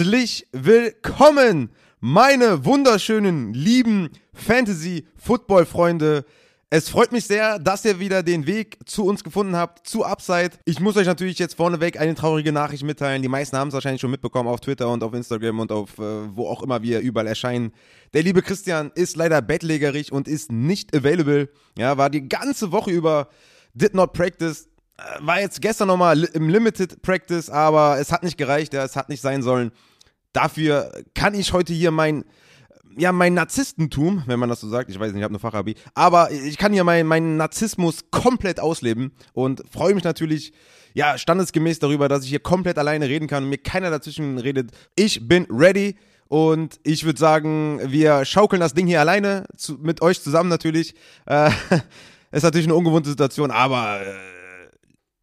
Herzlich willkommen, meine wunderschönen, lieben Fantasy-Football-Freunde. Es freut mich sehr, dass ihr wieder den Weg zu uns gefunden habt, zu Upside. Ich muss euch natürlich jetzt vorneweg eine traurige Nachricht mitteilen. Die meisten haben es wahrscheinlich schon mitbekommen auf Twitter und auf Instagram und auf äh, wo auch immer wir überall erscheinen. Der liebe Christian ist leider bettlägerig und ist nicht available. Ja, war die ganze Woche über, did not practice, äh, war jetzt gestern nochmal im Limited Practice, aber es hat nicht gereicht, ja, es hat nicht sein sollen. Dafür kann ich heute hier mein, ja, mein Narzisstentum, wenn man das so sagt, ich weiß nicht, ich habe eine Fachabi, aber ich kann hier meinen mein Narzissmus komplett ausleben und freue mich natürlich, ja, standesgemäß darüber, dass ich hier komplett alleine reden kann und mir keiner dazwischen redet. Ich bin ready und ich würde sagen, wir schaukeln das Ding hier alleine, zu, mit euch zusammen natürlich. Äh, ist natürlich eine ungewohnte Situation, aber äh,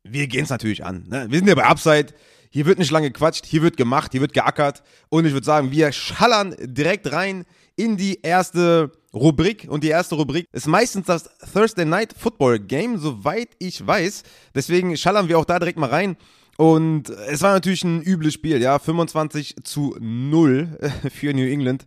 wir gehen es natürlich an. Ne? Wir sind ja bei Upside. Hier wird nicht lange gequatscht, hier wird gemacht, hier wird geackert. Und ich würde sagen, wir schallern direkt rein in die erste Rubrik. Und die erste Rubrik ist meistens das Thursday Night Football Game, soweit ich weiß. Deswegen schallern wir auch da direkt mal rein. Und es war natürlich ein übles Spiel, ja. 25 zu 0 für New England.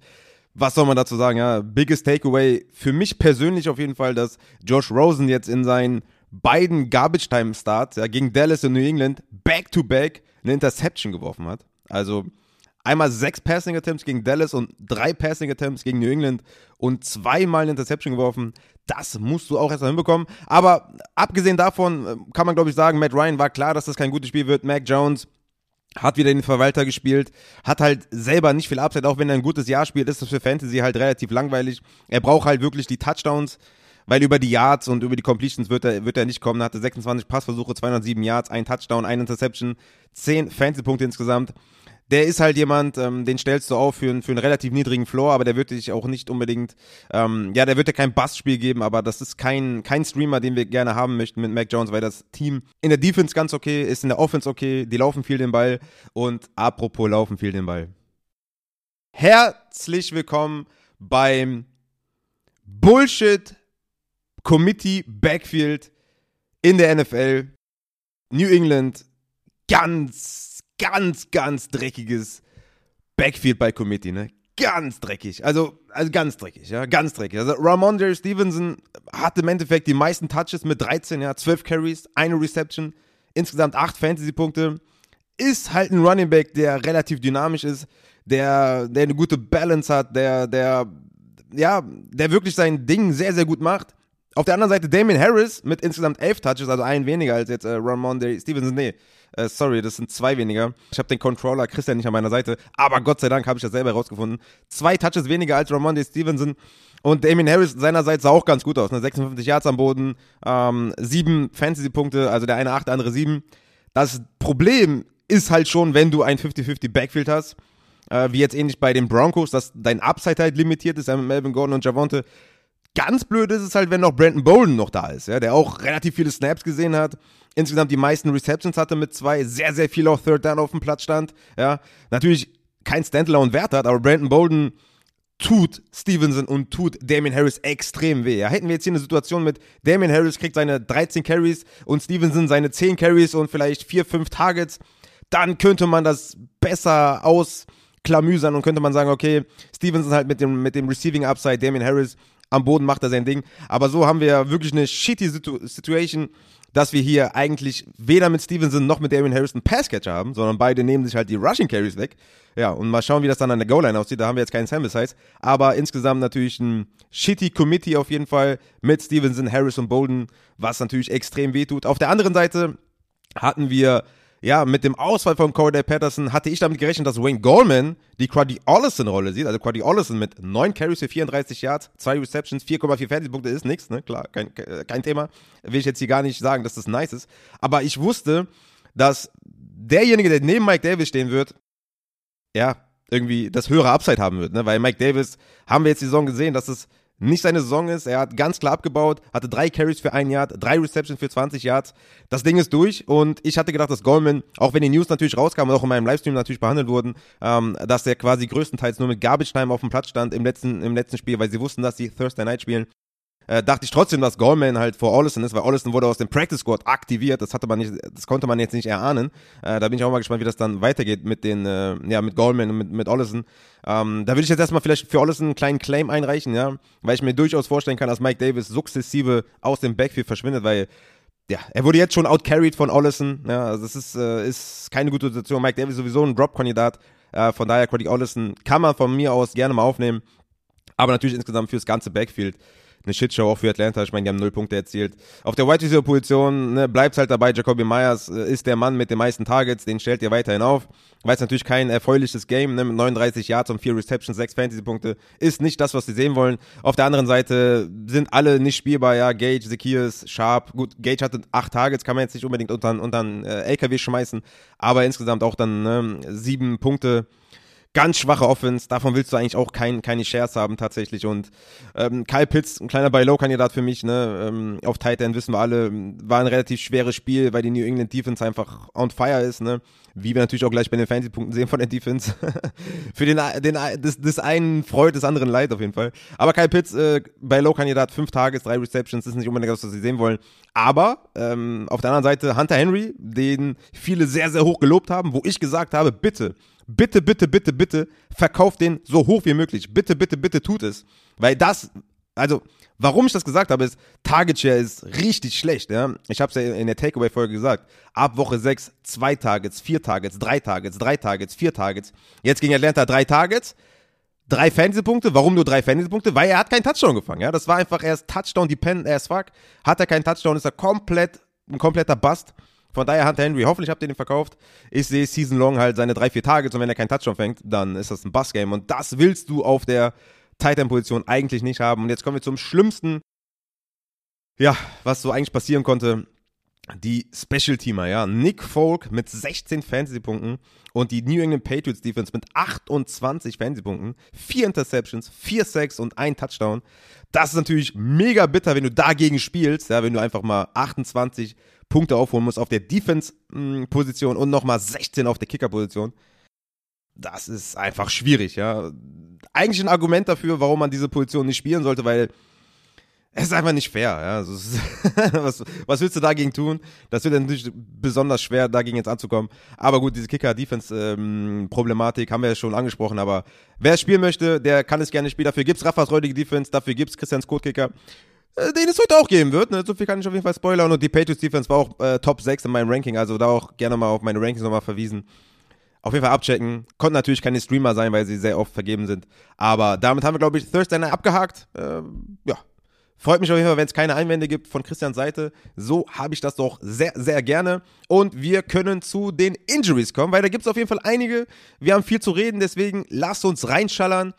Was soll man dazu sagen, ja? Biggest Takeaway für mich persönlich auf jeden Fall, dass Josh Rosen jetzt in seinen beiden Garbage-Time-Starts ja, gegen Dallas und New England back-to-back eine Interception geworfen hat. Also einmal sechs Passing Attempts gegen Dallas und drei Passing Attempts gegen New England und zweimal eine Interception geworfen. Das musst du auch erstmal hinbekommen. Aber abgesehen davon äh, kann man, glaube ich, sagen, Matt Ryan war klar, dass das kein gutes Spiel wird. Mac Jones hat wieder den Verwalter gespielt, hat halt selber nicht viel Upside, auch wenn er ein gutes Jahr spielt, ist das für Fantasy halt relativ langweilig. Er braucht halt wirklich die Touchdowns weil über die Yards und über die Completions wird er, wird er nicht kommen. Er hatte 26 Passversuche, 207 Yards, ein Touchdown, ein Interception, 10 Fantasy-Punkte insgesamt. Der ist halt jemand, ähm, den stellst du auf für, einen, für einen relativ niedrigen Floor, aber der wird dich auch nicht unbedingt, ähm, ja, der wird dir kein Bassspiel geben, aber das ist kein, kein Streamer, den wir gerne haben möchten mit Mac Jones, weil das Team in der Defense ganz okay ist, in der Offense okay, die laufen viel den Ball und apropos laufen viel den Ball. Herzlich willkommen beim Bullshit Committee Backfield in der NFL. New England, ganz, ganz, ganz dreckiges Backfield bei Committee, ne? Ganz dreckig. Also, also ganz dreckig, ja, ganz dreckig. Also Ramondre Stevenson hat im Endeffekt die meisten Touches mit 13, ja, 12 Carries, eine Reception, insgesamt 8 Fantasy-Punkte. Ist halt ein Running Back, der relativ dynamisch ist, der, der eine gute Balance hat, der, der, ja, der wirklich sein Ding sehr, sehr gut macht. Auf der anderen Seite Damien Harris mit insgesamt elf Touches, also ein weniger als jetzt äh, Ramondre Stevenson. Nee, äh, sorry, das sind zwei weniger. Ich habe den Controller Christian nicht an meiner Seite, aber Gott sei Dank habe ich das selber herausgefunden. Zwei Touches weniger als Ramondre Stevenson. Und Damien Harris seinerseits sah auch ganz gut aus. Ne? 56 Yards am Boden, ähm, sieben Fantasy-Punkte, also der eine acht, der andere sieben. Das Problem ist halt schon, wenn du ein 50-50 Backfield hast, äh, wie jetzt ähnlich bei den Broncos, dass dein Upside halt limitiert ist, ja, mit Melvin Gordon und Javonte Ganz blöd ist es halt, wenn noch Brandon Bolden noch da ist, ja, der auch relativ viele Snaps gesehen hat, insgesamt die meisten Receptions hatte mit zwei, sehr, sehr viel auch Third Down auf dem Platz stand, ja. Natürlich kein Standalone-Wert hat, aber Brandon Bolden tut Stevenson und tut Damien Harris extrem weh. Ja, hätten wir jetzt hier eine Situation mit Damien Harris kriegt seine 13 Carries und Stevenson seine 10 Carries und vielleicht 4, 5 Targets, dann könnte man das besser ausklamüsern und könnte man sagen, okay, Stevenson halt mit dem, mit dem Receiving Upside, Damien Harris am Boden macht er sein Ding. Aber so haben wir wirklich eine shitty Situ Situation, dass wir hier eigentlich weder mit Stevenson noch mit Damien Harris einen Passcatcher haben, sondern beide nehmen sich halt die Rushing Carries weg. Ja, und mal schauen, wie das dann an der Goal-Line aussieht. Da haben wir jetzt keinen Sample Size. Aber insgesamt natürlich ein shitty Committee auf jeden Fall mit Stevenson, Harris und Bolden, was natürlich extrem wehtut. Auf der anderen Seite hatten wir ja, mit dem Ausfall von Corey Patterson hatte ich damit gerechnet, dass Wayne Goldman die Quaddy Ollison-Rolle sieht. Also Quaddy Ollison mit 9 Carries für 34 Yards, 2 Receptions, 4,4 Fantasy-Punkte ist nichts, ne? Klar, kein, kein Thema. Will ich jetzt hier gar nicht sagen, dass das nice ist. Aber ich wusste, dass derjenige, der neben Mike Davis stehen wird, ja, irgendwie das höhere Upside haben wird, ne? Weil Mike Davis haben wir jetzt die Saison gesehen, dass es nicht seine Saison ist. Er hat ganz klar abgebaut, hatte drei Carries für ein Yard, drei Receptions für 20 Yards. Das Ding ist durch und ich hatte gedacht, dass Goldman, auch wenn die News natürlich rauskamen und auch in meinem Livestream natürlich behandelt wurden, ähm, dass er quasi größtenteils nur mit Garbage Time auf dem Platz stand im letzten, im letzten Spiel, weil sie wussten, dass sie Thursday Night spielen äh, dachte ich trotzdem, dass Goldman halt vor Ollison ist, weil Ollison wurde aus dem Practice Squad aktiviert. Das hatte man nicht, das konnte man jetzt nicht erahnen. Äh, da bin ich auch mal gespannt, wie das dann weitergeht mit den, äh, ja, mit Goldman und mit, mit Ollison. Ähm, da würde ich jetzt erstmal vielleicht für Ollison einen kleinen Claim einreichen, ja, weil ich mir durchaus vorstellen kann, dass Mike Davis sukzessive aus dem Backfield verschwindet, weil ja, er wurde jetzt schon outcarried von Ollison. Ja, also das ist, äh, ist keine gute Situation. Mike Davis ist sowieso ein Drop-Kandidat. Äh, von daher, Cody Ollison kann man von mir aus gerne mal aufnehmen. Aber natürlich insgesamt fürs ganze Backfield eine Shitshow auch für Atlanta. Ich meine, die haben null Punkte erzielt. Auf der Wide Receiver Position ne, bleibt halt dabei. Jacoby Myers äh, ist der Mann mit den meisten Targets. Den stellt ihr weiterhin auf. Weil es natürlich kein erfreuliches Game ne, mit 39 Yards und 4 Receptions, 6 Fantasy-Punkte ist nicht das, was sie sehen wollen. Auf der anderen Seite sind alle nicht spielbar. Ja, Gage, Zacchaeus, Sharp. Gut, Gage hatte 8 Targets, kann man jetzt nicht unbedingt unter, unter einen äh, LKW schmeißen. Aber insgesamt auch dann ne, 7 Punkte ganz schwache Offense. Davon willst du eigentlich auch kein, keine Shares haben tatsächlich. Und ähm, Kyle Pitts, ein kleiner Buy-Low-Kandidat für mich, ne? Ähm, auf Tight End wissen wir alle, war ein relativ schweres Spiel, weil die New England Defense einfach on fire ist, ne? Wie wir natürlich auch gleich bei den Fantasy-Punkten sehen von der Defense. für den, den des, des einen freut, des anderen leid auf jeden Fall. Aber Kyle Pitts, äh, Buy-Low-Kandidat, fünf Tages, drei Receptions, ist nicht unbedingt das, was sie sehen wollen. Aber ähm, auf der anderen Seite Hunter Henry, den viele sehr, sehr hoch gelobt haben, wo ich gesagt habe, bitte, bitte, bitte, bitte, bitte, verkauft den so hoch wie möglich. Bitte, bitte, bitte tut es. Weil das, also, warum ich das gesagt habe, ist, Target Share ist richtig schlecht, ja. Ich habe es ja in der Takeaway-Folge gesagt. Ab Woche 6, zwei Targets, vier Targets, drei Targets, drei Targets, vier Targets. Jetzt ging Atlanta drei Targets, drei Fantasy-Punkte. Warum nur drei Fantasy-Punkte? Weil er hat keinen Touchdown gefangen, ja. Das war einfach erst Touchdown-dependent as fuck. Hat er keinen Touchdown, ist er komplett, ein kompletter Bust. Von daher Hunter Henry, hoffentlich habt ihr den verkauft. Ich sehe Season Long halt seine drei, vier Targets und wenn er keinen Touchdown fängt, dann ist das ein Bus-Game. Und das willst du auf der Titan-Position eigentlich nicht haben. Und jetzt kommen wir zum schlimmsten, ja, was so eigentlich passieren konnte. Die Special-Teamer, ja. Nick Folk mit 16 Fantasy-Punkten und die New England Patriots Defense mit 28 Fantasy-Punkten, vier Interceptions, vier Sacks und ein Touchdown. Das ist natürlich mega bitter, wenn du dagegen spielst, ja, wenn du einfach mal 28 Punkte aufholen muss auf der Defense-Position und nochmal 16 auf der Kicker-Position. Das ist einfach schwierig, ja. Eigentlich ein Argument dafür, warum man diese Position nicht spielen sollte, weil es ist einfach nicht fair, ja. Also ist, was, was willst du dagegen tun? Das wird natürlich besonders schwer, dagegen jetzt anzukommen. Aber gut, diese Kicker-Defense-Problematik ähm, haben wir ja schon angesprochen. Aber wer es spielen möchte, der kann es gerne spielen. Dafür gibt's Raffas räudige Defense, dafür gibt's Christians Code-Kicker. Äh, den es heute auch geben wird. Ne? So viel kann ich auf jeden Fall spoilern. Und die Patriots Defense war auch äh, Top 6 in meinem Ranking, also da auch gerne mal auf meine Rankings nochmal verwiesen. Auf jeden Fall abchecken. Konnten natürlich keine Streamer sein, weil sie sehr oft vergeben sind. Aber damit haben wir, glaube ich, Thursday Night abgehakt. Äh, ja. Freut mich auf jeden Fall, wenn es keine Einwände gibt von Christians Seite. So habe ich das doch sehr, sehr gerne. Und wir können zu den Injuries kommen, weil da gibt es auf jeden Fall einige. Wir haben viel zu reden, deswegen lasst uns reinschallern.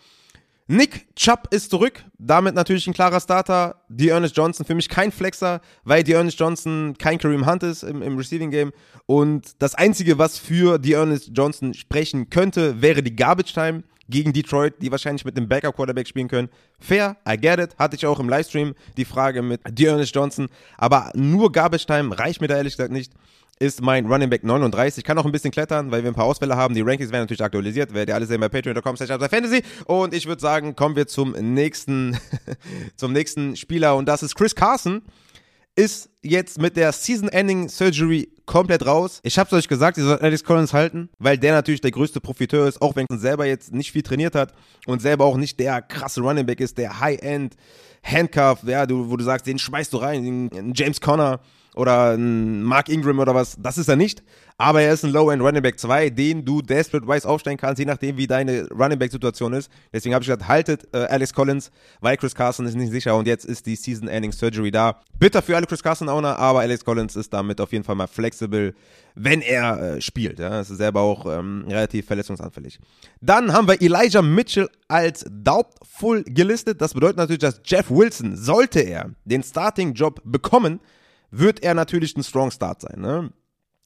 Nick Chubb ist zurück, damit natürlich ein klarer Starter. Die Ernest Johnson für mich kein Flexer, weil die Ernest Johnson kein Kareem Hunt ist im, im Receiving Game. Und das Einzige, was für die Ernest Johnson sprechen könnte, wäre die Garbage Time gegen Detroit, die wahrscheinlich mit dem Backup Quarterback spielen können. Fair, I get it. Hatte ich auch im Livestream die Frage mit Ernest Johnson. Aber nur Garbage Time reicht mir da ehrlich gesagt nicht ist mein Running Back 39. Kann auch ein bisschen klettern, weil wir ein paar Ausfälle haben. Die Rankings werden natürlich aktualisiert. Werdet ihr alle sehen bei patreon.com fantasy. Und ich würde sagen, kommen wir zum nächsten, zum nächsten Spieler. Und das ist Chris Carson. Ist jetzt mit der Season-Ending Surgery komplett raus. Ich hab's euch gesagt, ihr sollt Alex Collins halten, weil der natürlich der größte Profiteur ist, auch wenn er selber jetzt nicht viel trainiert hat und selber auch nicht der krasse Running Back ist, der High-End Handcuff, ja, wo du sagst, den schmeißt du rein, James Conner oder ein Mark Ingram oder was, das ist er nicht. Aber er ist ein Low-End Running Back 2, den du desperate-wise aufstellen kannst, je nachdem, wie deine Running Back-Situation ist. Deswegen habe ich gesagt, haltet äh, Alex Collins, weil Chris Carson ist nicht sicher und jetzt ist die Season-Ending Surgery da. Bitter für alle Chris Carson-Owner, aber Alex Collins ist damit auf jeden Fall mal flexibel, wenn er äh, spielt. Ja. ist selber auch ähm, relativ verletzungsanfällig. Dann haben wir Elijah Mitchell als doubtful gelistet. Das bedeutet natürlich, dass Jeff Wilson, sollte er den Starting-Job bekommen, wird er natürlich ein Strong Start sein. Ne?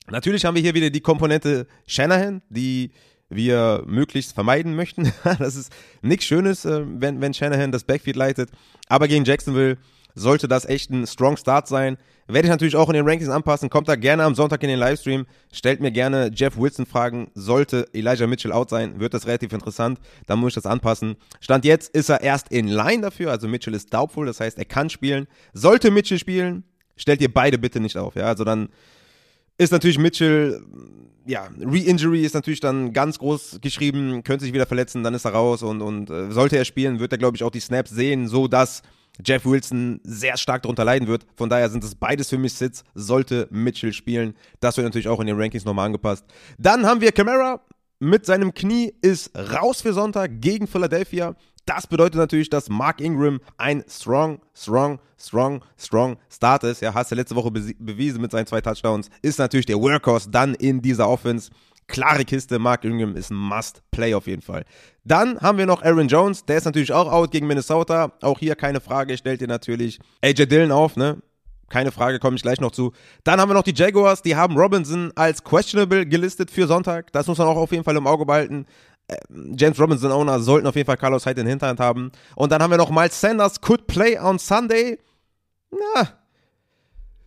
Natürlich haben wir hier wieder die Komponente Shanahan, die wir möglichst vermeiden möchten. das ist nichts Schönes, äh, wenn, wenn Shanahan das Backfield leitet. Aber gegen Jacksonville sollte das echt ein strong Start sein. Werde ich natürlich auch in den Rankings anpassen. Kommt da gerne am Sonntag in den Livestream. Stellt mir gerne Jeff Wilson Fragen. Sollte Elijah Mitchell out sein, wird das relativ interessant. Dann muss ich das anpassen. Stand jetzt ist er erst in Line dafür. Also Mitchell ist doubtful. Das heißt, er kann spielen. Sollte Mitchell spielen, stellt ihr beide bitte nicht auf. Ja, also dann ist natürlich Mitchell, ja, Re-Injury ist natürlich dann ganz groß geschrieben, könnte sich wieder verletzen, dann ist er raus und, und äh, sollte er spielen, wird er, glaube ich, auch die Snaps sehen, so dass Jeff Wilson sehr stark darunter leiden wird. Von daher sind es beides für mich Sits, sollte Mitchell spielen. Das wird natürlich auch in den Rankings nochmal angepasst. Dann haben wir Camara mit seinem Knie ist raus für Sonntag gegen Philadelphia. Das bedeutet natürlich, dass Mark Ingram ein strong, strong, strong, strong Start ist. Ja, hast du letzte Woche bewiesen mit seinen zwei Touchdowns. Ist natürlich der Workhorse dann in dieser Offense. Klare Kiste, Mark Ingram ist ein Must-Play auf jeden Fall. Dann haben wir noch Aaron Jones, der ist natürlich auch out gegen Minnesota. Auch hier keine Frage, stellt ihr natürlich AJ Dillon auf, ne? Keine Frage, komme ich gleich noch zu. Dann haben wir noch die Jaguars, die haben Robinson als questionable gelistet für Sonntag. Das muss man auch auf jeden Fall im Auge behalten. Ähm, James Robinson Owner sollten auf jeden Fall Carlos Hyde in Hinterhand haben. Und dann haben wir noch Miles Sanders, could play on Sunday. Na,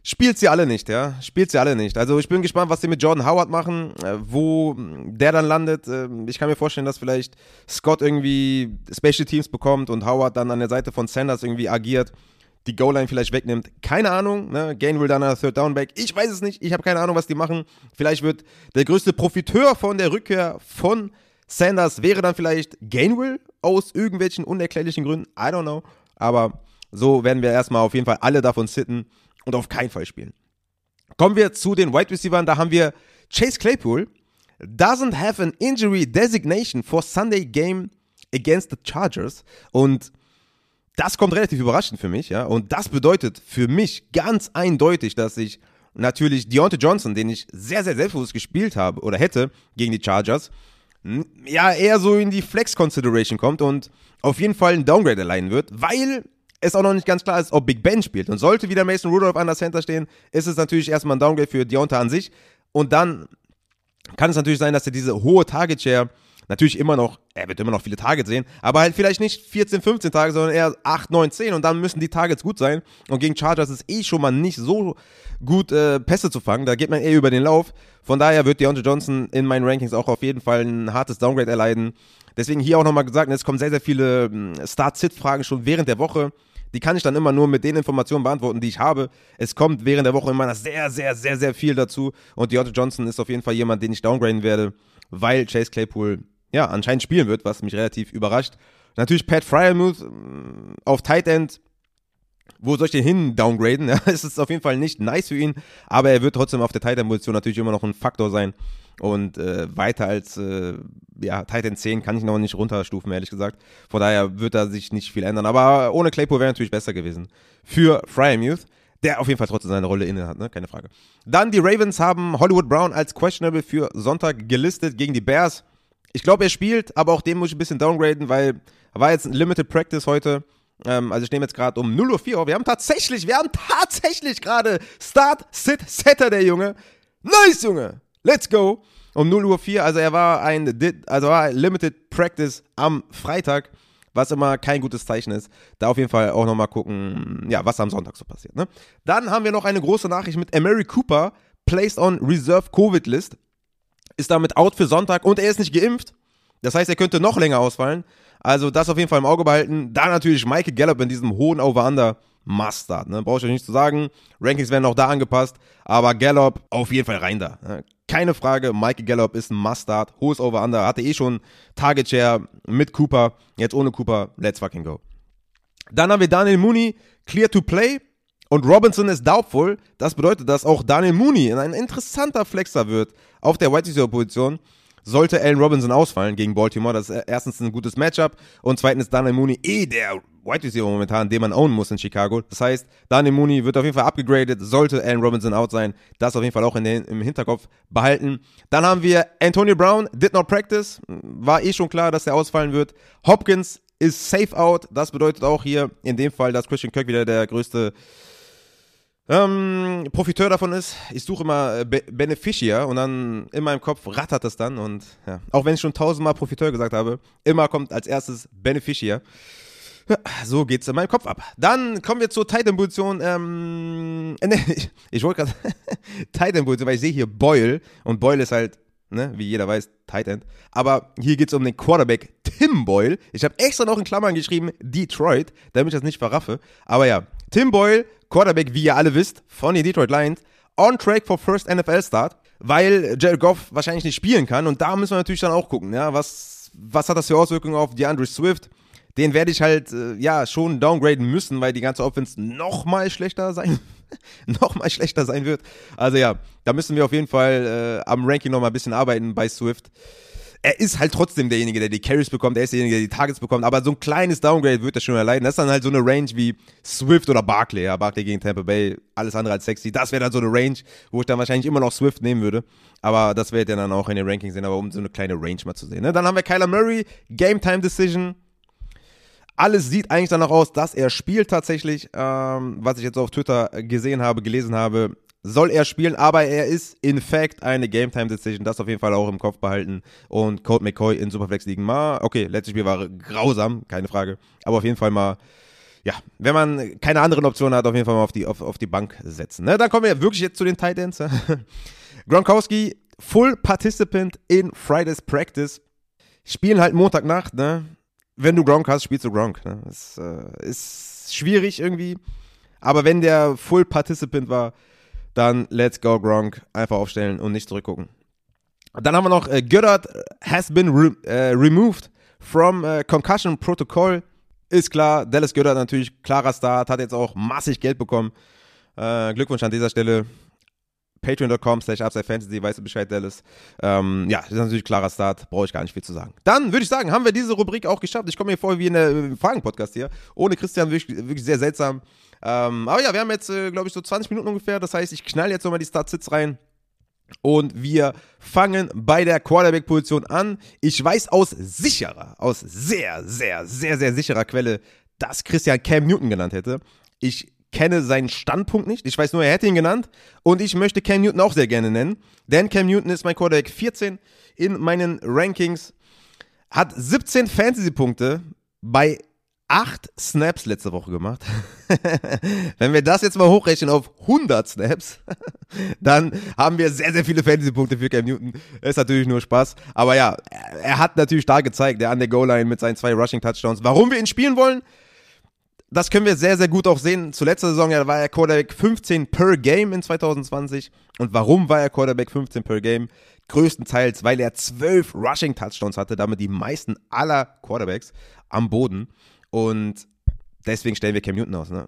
spielt sie alle nicht, ja. Spielt sie alle nicht. Also ich bin gespannt, was sie mit Jordan Howard machen, äh, wo der dann landet. Ähm, ich kann mir vorstellen, dass vielleicht Scott irgendwie Special Teams bekommt und Howard dann an der Seite von Sanders irgendwie agiert, die Goal-Line vielleicht wegnimmt. Keine Ahnung, ne? Gainwell dann Third Down Back. Ich weiß es nicht. Ich habe keine Ahnung, was die machen. Vielleicht wird der größte Profiteur von der Rückkehr von Sanders wäre dann vielleicht Gainwell aus irgendwelchen unerklärlichen Gründen. I don't know. Aber so werden wir erstmal auf jeden Fall alle davon sitten und auf keinen Fall spielen. Kommen wir zu den Wide Receivers. Da haben wir Chase Claypool. Doesn't have an injury designation for Sunday game against the Chargers. Und das kommt relativ überraschend für mich, ja. Und das bedeutet für mich ganz eindeutig, dass ich natürlich Deontay Johnson, den ich sehr, sehr selbstbewusst gespielt habe oder hätte gegen die Chargers, ja, eher so in die Flex-Consideration kommt und auf jeden Fall ein Downgrade erleiden wird, weil es auch noch nicht ganz klar ist, ob Big Ben spielt. Und sollte wieder Mason Rudolph an der Center stehen, ist es natürlich erstmal ein Downgrade für Deontay an sich. Und dann kann es natürlich sein, dass er diese hohe Target Share natürlich immer noch, er wird immer noch viele Targets sehen, aber halt vielleicht nicht 14, 15 Tage, sondern eher 8, 9, 10 und dann müssen die Targets gut sein. Und gegen Chargers ist eh schon mal nicht so gut, äh, Pässe zu fangen. Da geht man eh über den Lauf. Von daher wird Deontay Johnson in meinen Rankings auch auf jeden Fall ein hartes Downgrade erleiden. Deswegen hier auch nochmal gesagt, es kommen sehr, sehr viele hm, Start-Sit-Fragen schon während der Woche. Die kann ich dann immer nur mit den Informationen beantworten, die ich habe. Es kommt während der Woche immer sehr, sehr, sehr, sehr viel dazu. Und Deontay Johnson ist auf jeden Fall jemand, den ich downgraden werde, weil Chase Claypool ja anscheinend spielen wird, was mich relativ überrascht. Natürlich Pat Fryermuth hm, auf Tight End. Wo soll ich den hin downgraden? Ja, es ist auf jeden Fall nicht nice für ihn, aber er wird trotzdem auf der Tight End Position natürlich immer noch ein Faktor sein. Und äh, weiter als äh, ja, Titan 10 kann ich noch nicht runterstufen, ehrlich gesagt. Von daher wird da sich nicht viel ändern. Aber ohne Claypool wäre natürlich besser gewesen. Für Fryermuth, der auf jeden Fall trotzdem seine Rolle inne hat, ne? keine Frage. Dann die Ravens haben Hollywood Brown als questionable für Sonntag gelistet gegen die Bears. Ich glaube, er spielt, aber auch den muss ich ein bisschen downgraden, weil er war jetzt ein Limited Practice heute. Ähm, also ich nehme jetzt gerade um 0.04 Uhr. Wir haben tatsächlich, wir haben tatsächlich gerade Start, Sit, Saturday, Junge. Nice, Junge. Let's go. Um 0 Uhr 4, also er war ein, also war Limited Practice am Freitag, was immer kein gutes Zeichen ist. Da auf jeden Fall auch nochmal gucken, ja, was am Sonntag so passiert. Ne? Dann haben wir noch eine große Nachricht mit Emery Cooper, placed on Reserve Covid List. Ist damit out für Sonntag und er ist nicht geimpft. Das heißt, er könnte noch länger ausfallen. Also das auf jeden Fall im Auge behalten. Da natürlich Michael Gallup in diesem hohen Over-Under. Mustard, ne? Brauche ich euch nicht zu sagen. Rankings werden auch da angepasst. Aber Gallup auf jeden Fall rein da. Ne? Keine Frage, Michael Gallup ist ein Mustard. Hohes Over-Under. Hatte eh schon Target Share mit Cooper. Jetzt ohne Cooper. Let's fucking go. Dann haben wir Daniel Mooney, clear to play. Und Robinson ist doubtful. Das bedeutet, dass auch Daniel Mooney ein interessanter Flexer wird auf der White Receiver Position sollte Allen Robinson ausfallen gegen Baltimore, das ist erstens ein gutes Matchup und zweitens Daniel Mooney eh der White Receiver momentan, den man ownen muss in Chicago. Das heißt, Daniel Mooney wird auf jeden Fall abgegradet, sollte Allen Robinson out sein. Das auf jeden Fall auch den, im Hinterkopf behalten. Dann haben wir Antonio Brown, did not practice. War eh schon klar, dass er ausfallen wird. Hopkins ist safe out. Das bedeutet auch hier in dem Fall, dass Christian Kirk wieder der größte ähm, Profiteur davon ist, ich suche immer Be Beneficiar und dann in meinem Kopf rattert das dann und ja, auch wenn ich schon tausendmal Profiteur gesagt habe, immer kommt als erstes Beneficiar. Ja, so geht's in meinem Kopf ab. Dann kommen wir zur Titan-Position. Ähm, ne, ich, ich wollte gerade Titan-Position, weil ich sehe hier Boyle und Boyle ist halt, ne, wie jeder weiß, Tight End. Aber hier geht's um den Quarterback Tim Boyle. Ich habe extra noch in Klammern geschrieben Detroit, damit ich das nicht verraffe. Aber ja, Tim Boyle, Quarterback, wie ihr alle wisst, von den Detroit Lions, on track for first NFL Start, weil Jared Goff wahrscheinlich nicht spielen kann. Und da müssen wir natürlich dann auch gucken, ja, was, was hat das für Auswirkungen auf DeAndre Swift? den werde ich halt, äh, ja, schon downgraden müssen, weil die ganze Offense noch mal schlechter sein, noch mal schlechter sein wird. Also ja, da müssen wir auf jeden Fall äh, am Ranking noch mal ein bisschen arbeiten bei Swift. Er ist halt trotzdem derjenige, der die Carries bekommt, er ist derjenige, der die Targets bekommt, aber so ein kleines Downgrade wird er schon erleiden. Das ist dann halt so eine Range wie Swift oder Barkley, ja, Barkley gegen Tampa Bay, alles andere als sexy. Das wäre dann so eine Range, wo ich dann wahrscheinlich immer noch Swift nehmen würde, aber das werdet ihr dann auch in den Rankings sehen, aber um so eine kleine Range mal zu sehen. Ne? Dann haben wir Kyler Murray, Game Time Decision, alles sieht eigentlich danach aus, dass er spielt tatsächlich. Ähm, was ich jetzt auf Twitter gesehen habe, gelesen habe, soll er spielen, aber er ist in fact eine Game Time Decision. Das auf jeden Fall auch im Kopf behalten. Und Colt McCoy in Superflex liegen mal. Okay, letztes Spiel war grausam, keine Frage. Aber auf jeden Fall mal, ja, wenn man keine anderen Optionen hat, auf jeden Fall mal auf die, auf, auf die Bank setzen. Ne? Dann kommen wir wirklich jetzt zu den Titans. Gronkowski, Full Participant in Friday's Practice. Spielen halt Montagnacht, ne? wenn du Gronk hast, spielst du Gronk. Ne? Das äh, ist schwierig irgendwie. Aber wenn der Full Participant war, dann let's go Gronk. Einfach aufstellen und nicht zurückgucken. Dann haben wir noch äh, Goddard has been re äh, removed from äh, Concussion Protocol. Ist klar, Dallas Goddard natürlich klarer Start, hat jetzt auch massig Geld bekommen. Äh, Glückwunsch an dieser Stelle patreon.com slash upsidefantasy, weißt du Bescheid, Dallas. Ähm, ja, das ist natürlich ein klarer Start, brauche ich gar nicht viel zu sagen. Dann würde ich sagen, haben wir diese Rubrik auch geschafft. Ich komme mir vor wie in der Fragen-Podcast hier. Ohne Christian wirklich, wirklich sehr seltsam. Ähm, aber ja, wir haben jetzt, äh, glaube ich, so 20 Minuten ungefähr. Das heißt, ich knall jetzt nochmal die Start-Sits rein. Und wir fangen bei der Quarterback-Position an. Ich weiß aus sicherer, aus sehr, sehr, sehr, sehr sicherer Quelle, dass Christian Cam Newton genannt hätte. Ich kenne seinen Standpunkt nicht. Ich weiß nur, er hätte ihn genannt. Und ich möchte Cam Newton auch sehr gerne nennen. Denn Cam Newton ist mein Quarterback 14 in meinen Rankings. Hat 17 Fantasy-Punkte bei 8 Snaps letzte Woche gemacht. Wenn wir das jetzt mal hochrechnen auf 100 Snaps, dann haben wir sehr, sehr viele Fantasy-Punkte für Cam Newton. Ist natürlich nur Spaß. Aber ja, er hat natürlich da gezeigt, der an der Goal-Line mit seinen zwei Rushing-Touchdowns, warum wir ihn spielen wollen das können wir sehr, sehr gut auch sehen. Zur letzten Saison ja, war er Quarterback 15 per Game in 2020. Und warum war er Quarterback 15 per Game? Größtenteils, weil er 12 Rushing Touchdowns hatte, damit die meisten aller Quarterbacks am Boden. Und deswegen stellen wir Cam Newton aus. Ne?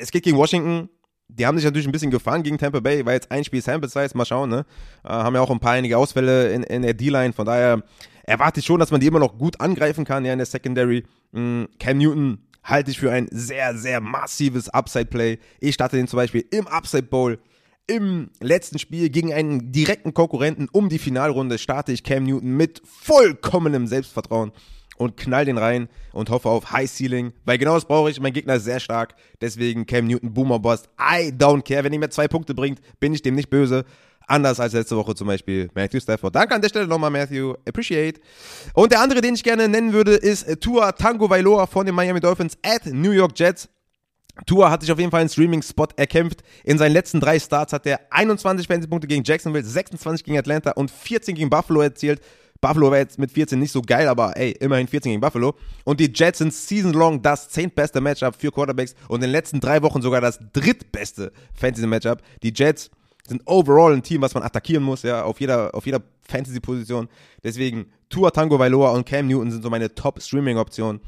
Es geht gegen Washington. Die haben sich natürlich ein bisschen gefangen gegen Tampa Bay, weil jetzt ein Spiel Sample Size, mal schauen, ne? Äh, haben ja auch ein paar einige Ausfälle in, in der D-Line, von daher erwarte ich schon, dass man die immer noch gut angreifen kann, ja, in der Secondary. Mm, Cam Newton halte ich für ein sehr, sehr massives Upside-Play. Ich starte den zum Beispiel im Upside Bowl. Im letzten Spiel gegen einen direkten Konkurrenten um die Finalrunde starte ich Cam Newton mit vollkommenem Selbstvertrauen und knall den rein und hoffe auf High Ceiling, weil genau das brauche ich. Mein Gegner ist sehr stark, deswegen Cam Newton Boomer Bust. I don't care, wenn er mir zwei Punkte bringt, bin ich dem nicht böse. Anders als letzte Woche zum Beispiel Matthew Stafford. Danke an der Stelle nochmal, Matthew. Appreciate. Und der andere, den ich gerne nennen würde, ist Tua Tango Vailoa von den Miami Dolphins at New York Jets. Tua hat sich auf jeden Fall einen Streaming-Spot erkämpft. In seinen letzten drei Starts hat er 21 Fantasy-Punkte gegen Jacksonville, 26 gegen Atlanta und 14 gegen Buffalo erzielt. Buffalo war jetzt mit 14 nicht so geil, aber ey, immerhin 14 gegen Buffalo. Und die Jets sind season-long das zehntbeste Matchup für Quarterbacks und in den letzten drei Wochen sogar das drittbeste Fantasy-Matchup. Die Jets sind overall ein Team, was man attackieren muss, ja, auf jeder, auf jeder Fantasy-Position. Deswegen Tua Tango Vailoa und Cam Newton sind so meine Top-Streaming-Optionen.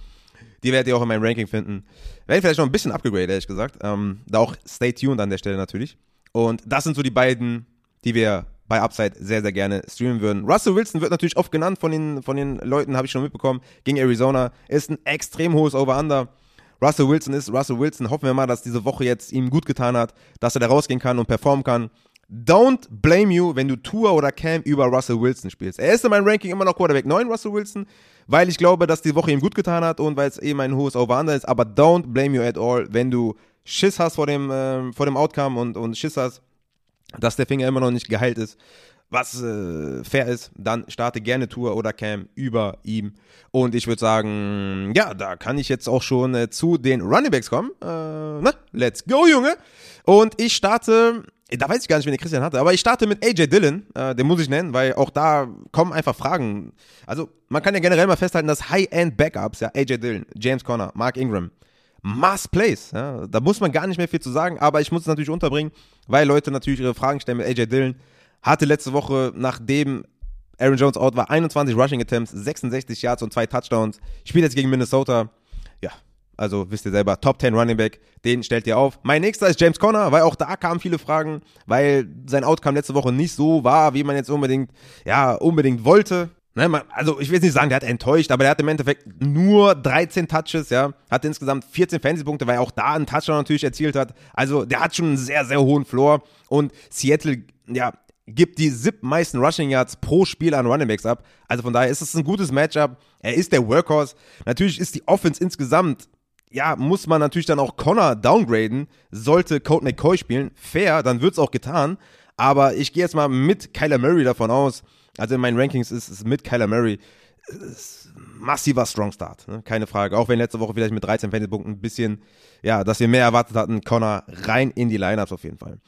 Die werdet ihr auch in meinem Ranking finden. Werden vielleicht noch ein bisschen upgradet, ehrlich gesagt. Ähm, da auch stay tuned an der Stelle natürlich. Und das sind so die beiden, die wir bei Upside sehr, sehr gerne streamen würden. Russell Wilson wird natürlich oft genannt von den, von den Leuten, habe ich schon mitbekommen, gegen Arizona. Ist ein extrem hohes Over-Under. Russell Wilson ist Russell Wilson. Hoffen wir mal, dass diese Woche jetzt ihm gut getan hat, dass er da rausgehen kann und performen kann. Don't blame you, wenn du Tour oder Cam über Russell Wilson spielst. Er ist in meinem Ranking immer noch Quarterback 9, Russell Wilson, weil ich glaube, dass die Woche ihm gut getan hat und weil es eben ein hohes Over-Under ist. Aber don't blame you at all, wenn du Schiss hast vor dem, äh, vor dem Outcome und, und Schiss hast, dass der Finger immer noch nicht geheilt ist, was äh, fair ist, dann starte gerne Tour oder Cam über ihm. Und ich würde sagen, ja, da kann ich jetzt auch schon äh, zu den Runningbacks kommen. Äh, ne? Let's go, Junge! Und ich starte, da weiß ich gar nicht, wen der Christian hatte, aber ich starte mit AJ Dillon, äh, den muss ich nennen, weil auch da kommen einfach Fragen. Also man kann ja generell mal festhalten, dass High-End-Backups, ja, AJ Dillon, James Conner, Mark Ingram, Must Plays. Ja, da muss man gar nicht mehr viel zu sagen, aber ich muss es natürlich unterbringen, weil Leute natürlich ihre Fragen stellen mit AJ Dillon. Hatte letzte Woche, nachdem Aaron Jones out war, 21 Rushing Attempts, 66 Yards und zwei Touchdowns. Spielt jetzt gegen Minnesota. Ja, also wisst ihr selber, Top 10 Running Back, den stellt ihr auf. Mein nächster ist James Conner, weil auch da kamen viele Fragen, weil sein Outcome letzte Woche nicht so war, wie man jetzt unbedingt, ja, unbedingt wollte. Ne, man, also ich will jetzt nicht sagen, der hat enttäuscht, aber der hat im Endeffekt nur 13 Touches, ja, hat insgesamt 14 Fantasy-Punkte, weil er auch da einen Touchdown natürlich erzielt hat. Also der hat schon einen sehr, sehr hohen Floor und Seattle, ja, gibt die sieb meisten Rushing Yards pro Spiel an Running Backs ab. Also von daher ist es ein gutes Matchup. Er ist der Workhorse. Natürlich ist die Offense insgesamt, ja, muss man natürlich dann auch Connor downgraden. Sollte Colt McCoy spielen, fair, dann wird's auch getan. Aber ich gehe jetzt mal mit Kyler Murray davon aus, also in meinen Rankings ist es mit Kyler Murray massiver Strong Start, ne? keine Frage. Auch wenn letzte Woche vielleicht mit 13 Fantasy-Punkten ein bisschen, ja, dass wir mehr erwartet hatten, Connor rein in die Lineups auf jeden Fall.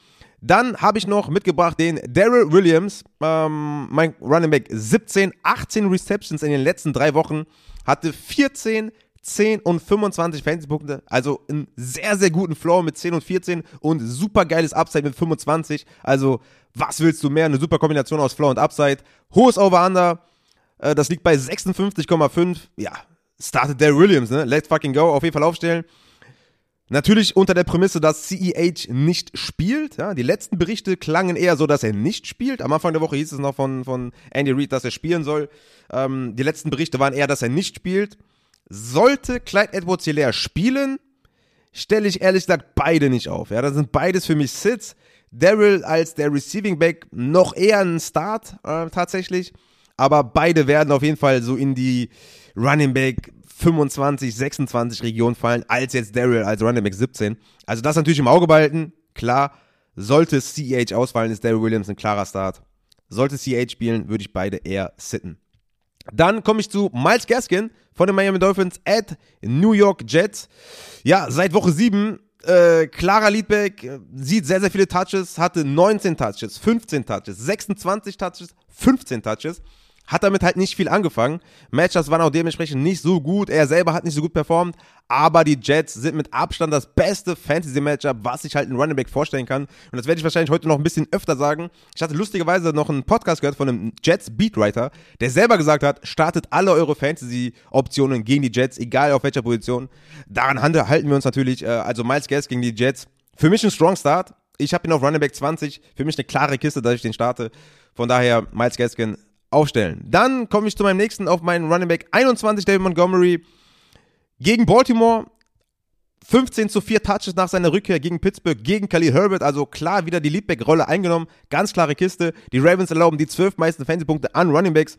Dann habe ich noch mitgebracht den Daryl Williams, ähm, mein Running Back, 17, 18 Receptions in den letzten drei Wochen, hatte 14, 10 und 25 Fantasy-Punkte, also einen sehr, sehr guten Floor mit 10 und 14 und super geiles Upside mit 25. Also, was willst du mehr? Eine super Kombination aus Floor und Upside. Hohes Over-Under, äh, das liegt bei 56,5. Ja, startet der Williams, ne? Let's fucking go. Auf jeden Fall aufstellen. Natürlich unter der Prämisse, dass CEH nicht spielt. Ja, die letzten Berichte klangen eher so, dass er nicht spielt. Am Anfang der Woche hieß es noch von, von Andy Reid, dass er spielen soll. Ähm, die letzten Berichte waren eher, dass er nicht spielt. Sollte Clyde Edwards Hilaire spielen, stelle ich ehrlich gesagt beide nicht auf. Ja, das sind beides für mich Sits. Daryl als der Receiving Back noch eher ein Start äh, tatsächlich. Aber beide werden auf jeden Fall so in die Running Back 25, 26 Region fallen, als jetzt Daryl als Running Back 17. Also das natürlich im Auge behalten. Klar, sollte CEH ausfallen, ist Daryl Williams ein klarer Start. Sollte CEH spielen, würde ich beide eher sitten. Dann komme ich zu Miles Gaskin von den Miami Dolphins at New York Jets. Ja, seit Woche 7 äh, klarer Leadback, sieht sehr, sehr viele Touches, hatte 19 Touches, 15 Touches, 26 Touches, 15 Touches hat damit halt nicht viel angefangen. Matchups waren auch dementsprechend nicht so gut. Er selber hat nicht so gut performt. Aber die Jets sind mit Abstand das beste Fantasy-Matchup, was ich halt in Running Back vorstellen kann. Und das werde ich wahrscheinlich heute noch ein bisschen öfter sagen. Ich hatte lustigerweise noch einen Podcast gehört von einem Jets Beatwriter, der selber gesagt hat, startet alle eure Fantasy-Optionen gegen die Jets, egal auf welcher Position. Daran halten wir uns natürlich. Äh, also Miles Gas gegen die Jets. Für mich ein Strong Start. Ich habe ihn auf Running Back 20. Für mich eine klare Kiste, dass ich den starte. Von daher Miles Gaskin aufstellen. Dann komme ich zu meinem nächsten auf meinen Running Back 21, David Montgomery. Gegen Baltimore 15 zu 4 Touches nach seiner Rückkehr gegen Pittsburgh, gegen Khalil Herbert, also klar wieder die Leadback-Rolle eingenommen. Ganz klare Kiste. Die Ravens erlauben die 12 meisten Fantasy-Punkte an Running Backs.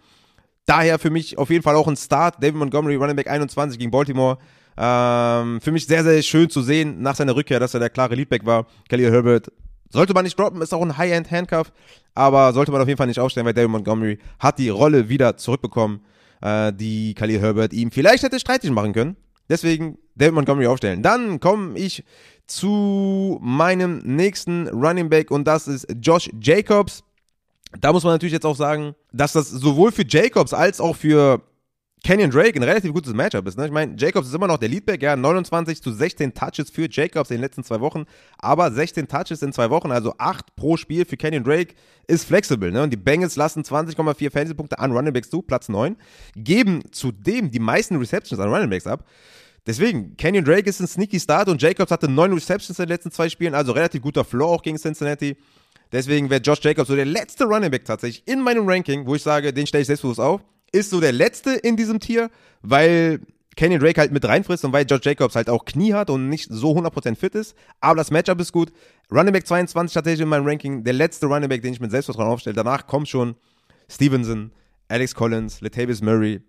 Daher für mich auf jeden Fall auch ein Start. David Montgomery, Running Back 21 gegen Baltimore. Ähm, für mich sehr, sehr schön zu sehen nach seiner Rückkehr, dass er der klare Leadback war. Khalil Herbert sollte man nicht droppen, ist auch ein High-End-Handcuff, aber sollte man auf jeden Fall nicht aufstellen, weil David Montgomery hat die Rolle wieder zurückbekommen, äh, die Khalil Herbert ihm vielleicht hätte streitig machen können. Deswegen David Montgomery aufstellen. Dann komme ich zu meinem nächsten Running Back und das ist Josh Jacobs. Da muss man natürlich jetzt auch sagen, dass das sowohl für Jacobs als auch für Kenyon Drake ein relativ gutes Matchup ist. Ne? Ich meine, Jacobs ist immer noch der Leadback, ja, 29 zu 16 Touches für Jacobs in den letzten zwei Wochen, aber 16 Touches in zwei Wochen, also 8 pro Spiel für Kenyon Drake, ist flexibel. Ne? Und die Bengals lassen 20,4 Fantasy-Punkte an Running Backs zu, Platz 9, geben zudem die meisten Receptions an Running Backs ab. Deswegen, Kenyon Drake ist ein sneaky Start und Jacobs hatte 9 Receptions in den letzten zwei Spielen, also relativ guter Floor auch gegen Cincinnati. Deswegen wäre Josh Jacobs so der letzte Running Back tatsächlich in meinem Ranking, wo ich sage, den stelle ich selbstbewusst auf ist so der letzte in diesem Tier, weil Kenny Drake halt mit reinfrisst und weil George Jacobs halt auch Knie hat und nicht so 100% fit ist. Aber das Matchup ist gut. Running Back 22 tatsächlich in meinem Ranking. Der letzte Running Back, den ich mit Selbstvertrauen aufstelle. Danach kommt schon Stevenson, Alex Collins, Latavius Murray,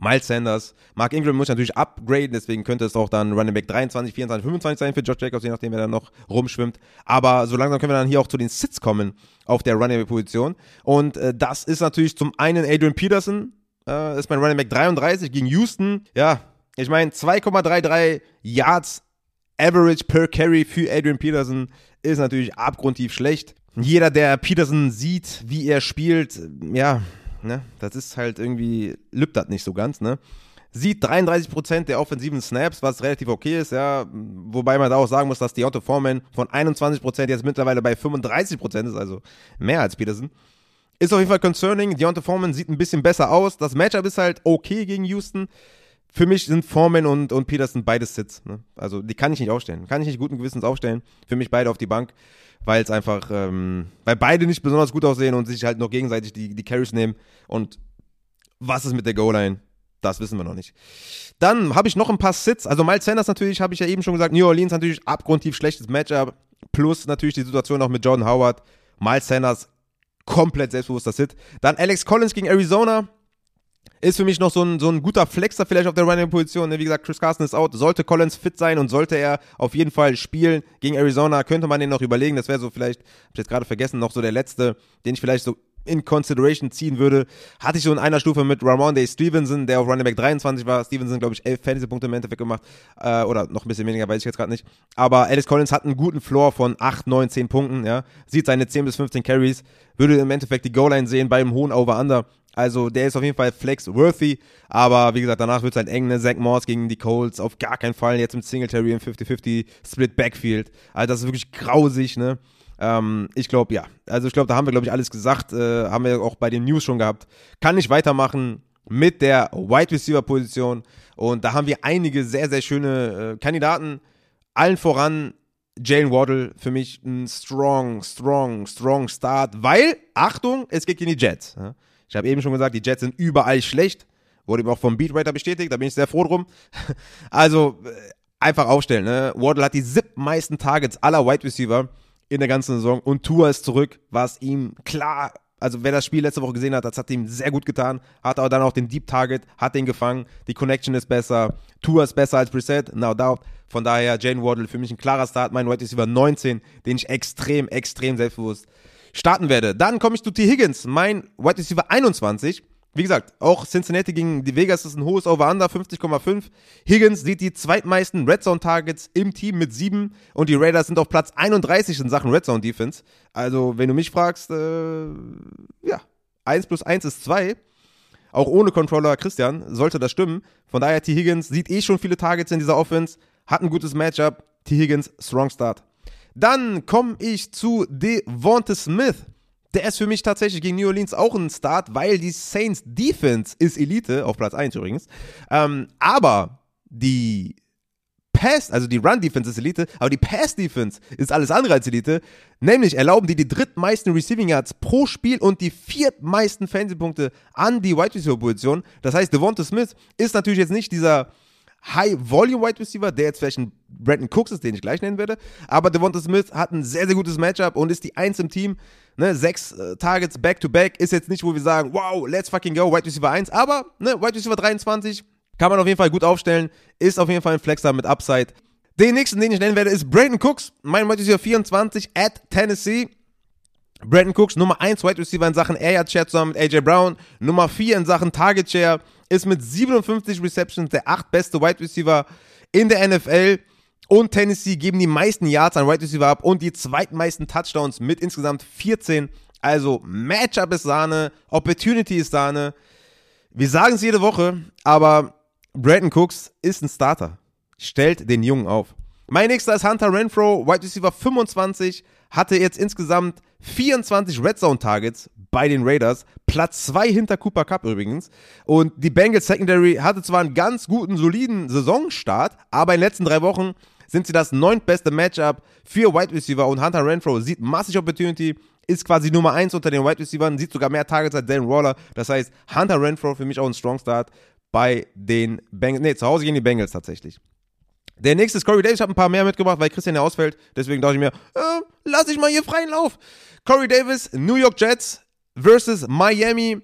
Miles Sanders. Mark Ingram muss natürlich upgraden, deswegen könnte es auch dann Running Back 23, 24, 25 sein für Josh Jacobs, je nachdem, wer dann noch rumschwimmt. Aber so langsam können wir dann hier auch zu den Sits kommen auf der Running Back Position. Und äh, das ist natürlich zum einen Adrian Peterson, äh, ist mein Running Back 33 gegen Houston. Ja, ich meine 2,33 Yards Average per Carry für Adrian Peterson ist natürlich abgrundtief schlecht. Jeder, der Peterson sieht, wie er spielt, ja, ne, das ist halt irgendwie, lübt das nicht so ganz, ne. Sieht 33% der offensiven Snaps, was relativ okay ist, ja. Wobei man da auch sagen muss, dass Deontay Foreman von 21% jetzt mittlerweile bei 35% ist, also mehr als Peterson. Ist auf jeden Fall concerning. Deontay Foreman sieht ein bisschen besser aus. Das Matchup ist halt okay gegen Houston. Für mich sind Foreman und, und Peterson beides Sits. Ne? Also die kann ich nicht aufstellen. Kann ich nicht guten Gewissens aufstellen. Für mich beide auf die Bank weil es einfach, ähm, weil beide nicht besonders gut aussehen und sich halt noch gegenseitig die, die Carries nehmen. Und was ist mit der Goal-Line? Das wissen wir noch nicht. Dann habe ich noch ein paar Sits. Also Miles Sanders natürlich, habe ich ja eben schon gesagt. New Orleans natürlich abgrundtief schlechtes Matchup. Plus natürlich die Situation auch mit Jordan Howard. Miles Sanders komplett selbstbewusster Sit. Dann Alex Collins gegen Arizona ist für mich noch so ein, so ein guter Flexer vielleicht auf der Running-Position. Ne? Wie gesagt, Chris Carson ist out. Sollte Collins fit sein und sollte er auf jeden Fall spielen gegen Arizona, könnte man den noch überlegen. Das wäre so vielleicht, hab ich jetzt gerade vergessen, noch so der letzte, den ich vielleicht so in Consideration ziehen würde. Hatte ich so in einer Stufe mit Ramon Day Stevenson, der auf Running Back 23 war. Stevenson, glaube ich, 11 Fantasy-Punkte im Endeffekt gemacht. Äh, oder noch ein bisschen weniger, weiß ich jetzt gerade nicht. Aber Alice Collins hat einen guten Floor von 8, 9, 10 Punkten. Ja. Sieht seine 10 bis 15 Carries. Würde im Endeffekt die Goal-Line sehen bei einem hohen Over-Under. Also der ist auf jeden Fall flex-worthy, aber wie gesagt, danach wird es halt eng, ne? Zach Morse gegen die Colts, auf gar keinen Fall jetzt mit Singletary im 50-50 Split Backfield. Also das ist wirklich grausig, ne? Ähm, ich glaube, ja. Also ich glaube, da haben wir, glaube ich, alles gesagt. Äh, haben wir auch bei den News schon gehabt. Kann ich weitermachen mit der Wide Receiver Position. Und da haben wir einige sehr, sehr schöne äh, Kandidaten. Allen voran Jalen Waddle für mich ein strong, strong, strong Start, weil, Achtung, es geht in die Jets. Ja? Ich habe eben schon gesagt, die Jets sind überall schlecht. Wurde ihm auch vom Beatwriter bestätigt, da bin ich sehr froh drum. Also äh, einfach aufstellen. Ne? Waddle hat die sieb meisten Targets aller Wide Receiver in der ganzen Saison und Tour ist zurück, was ihm klar, also wer das Spiel letzte Woche gesehen hat, das hat ihm sehr gut getan, hat aber dann auch den Deep Target, hat den gefangen, die Connection ist besser, Tour ist besser als Preset, no doubt. Von daher Jane Waddle für mich ein klarer Start, mein Wide Receiver 19, den ich extrem, extrem selbstbewusst starten werde. Dann komme ich zu T. Higgins, mein Wide Receiver 21. Wie gesagt, auch Cincinnati gegen die Vegas ist ein hohes Over-Under, 50,5. Higgins sieht die zweitmeisten Red Zone-Targets im Team mit sieben und die Raiders sind auf Platz 31 in Sachen Red Zone-Defense. Also, wenn du mich fragst, äh, ja, 1 plus 1 ist 2. Auch ohne Controller Christian sollte das stimmen. Von daher, T. Higgins sieht eh schon viele Targets in dieser Offense, hat ein gutes Matchup. T. Higgins, strong start. Dann komme ich zu Devonta Smith. Der ist für mich tatsächlich gegen New Orleans auch ein Start, weil die Saints Defense ist Elite, auf Platz 1 übrigens. Ähm, aber die Pass, also die Run Defense ist Elite, aber die Pass Defense ist alles andere als Elite. Nämlich erlauben die die drittmeisten Receiving Yards pro Spiel und die viertmeisten Fantasy-Punkte an die Wide Receiver Position. Das heißt, Devonta Smith ist natürlich jetzt nicht dieser High-Volume-Wide Receiver, der jetzt vielleicht ein Brandon Cooks ist, den ich gleich nennen werde. Aber Devonta Smith hat ein sehr, sehr gutes Matchup und ist die Eins im Team. Ne, sechs äh, Targets back-to-back ist jetzt nicht, wo wir sagen, wow, let's fucking go, Wide Receiver 1. Aber ne, Wide Receiver 23 kann man auf jeden Fall gut aufstellen. Ist auf jeden Fall ein Flexer mit Upside. Den nächsten, den ich nennen werde, ist Brandon Cooks. Mein Wide Receiver 24 at Tennessee. Brandon Cooks, Nummer 1 Wide Receiver in Sachen Air Yard Share zusammen mit AJ Brown. Nummer 4 in Sachen Target Share ist mit 57 Receptions der acht beste Wide Receiver in der NFL. Und Tennessee geben die meisten Yards an Wide Receiver ab und die zweitmeisten Touchdowns mit insgesamt 14. Also Matchup ist Sahne, Opportunity ist Sahne. Wir sagen es jede Woche, aber Brandon Cooks ist ein Starter. Stellt den Jungen auf. Mein nächster ist Hunter Renfro, Wide Receiver 25, hatte jetzt insgesamt 24 Red Zone Targets bei den Raiders. Platz 2 hinter Cooper Cup übrigens. Und die Bengals Secondary hatte zwar einen ganz guten, soliden Saisonstart, aber in den letzten drei Wochen sind sie das neuntbeste Matchup für Wide Receiver und Hunter Renfro sieht massig Opportunity, ist quasi Nummer 1 unter den Wide Receivers, sieht sogar mehr Targets als Dan Waller. Das heißt, Hunter Renfro für mich auch ein Strong Start bei den Bengals. Ne, zu Hause gegen die Bengals tatsächlich. Der nächste ist Corey Davis. Ich habe ein paar mehr mitgebracht, weil Christian ja ausfällt. Deswegen dachte ich mir, äh, lass ich mal hier freien Lauf. Corey Davis, New York Jets versus Miami.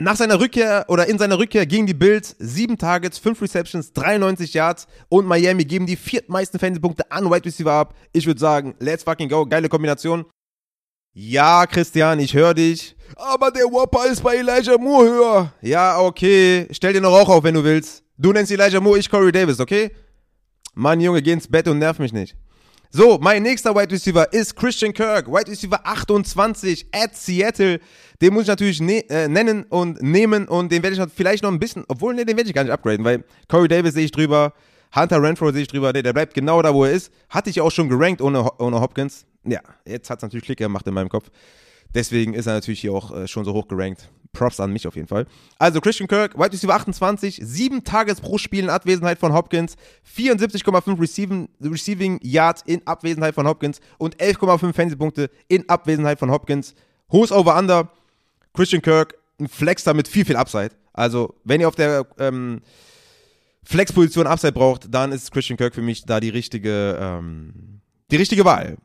nach seiner Rückkehr oder in seiner Rückkehr gegen die Bills, 7 Targets, 5 Receptions, 93 Yards und Miami geben die viertmeisten Fantasy-Punkte an Wide Receiver ab. Ich würde sagen, let's fucking go. Geile Kombination. Ja, Christian, ich höre dich. Aber der Whopper ist bei Elijah Moore höher. Ja, okay. Stell dir noch Rauch auf, wenn du willst. Du nennst Elijah Moore, ich Corey Davis, okay? Mann, Junge, geh ins Bett und nerv mich nicht. So, mein nächster Wide Receiver ist Christian Kirk, Wide Receiver 28 at Seattle. Den muss ich natürlich ne äh, nennen und nehmen und den werde ich vielleicht noch ein bisschen, obwohl, ne, den werde ich gar nicht upgraden, weil Corey Davis sehe ich drüber, Hunter Renfro sehe ich drüber, der, der bleibt genau da, wo er ist. Hatte ich auch schon gerankt ohne, ohne Hopkins. Ja, jetzt hat es natürlich Klick gemacht in meinem Kopf. Deswegen ist er natürlich hier auch äh, schon so hoch gerankt. Props an mich auf jeden Fall. Also Christian Kirk, White Receiver 28, 7 Tages pro Spiel in Abwesenheit von Hopkins, 74,5 Receiving, Receiving Yards in Abwesenheit von Hopkins und 11,5 Fantasy-Punkte in Abwesenheit von Hopkins. Hohes Over-Under. Christian Kirk, ein Flexer mit viel, viel Upside. Also, wenn ihr auf der ähm, Flex-Position Upside braucht, dann ist Christian Kirk für mich da die richtige, ähm, die richtige Wahl.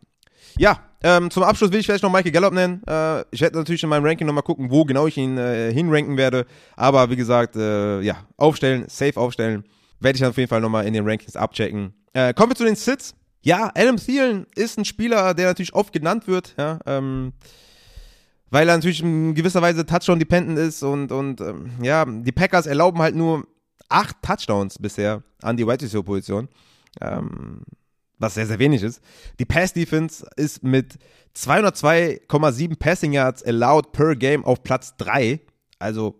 Ja, ähm, zum Abschluss will ich vielleicht noch Michael Gallup nennen. Äh, ich werde natürlich in meinem Ranking nochmal gucken, wo genau ich ihn äh, hinranken werde. Aber wie gesagt, äh, ja, aufstellen, safe aufstellen. Werde ich dann auf jeden Fall nochmal in den Rankings abchecken. Äh, kommen wir zu den Sits. Ja, Adam Thielen ist ein Spieler, der natürlich oft genannt wird, ja, ähm, weil er natürlich in gewisser Weise Touchdown-dependent ist und, und ähm, ja, die Packers erlauben halt nur acht Touchdowns bisher an die White Receiver-Position. Ähm, was sehr, sehr wenig ist. Die Pass-Defense ist mit 202,7 Passing Yards allowed per Game auf Platz 3. Also,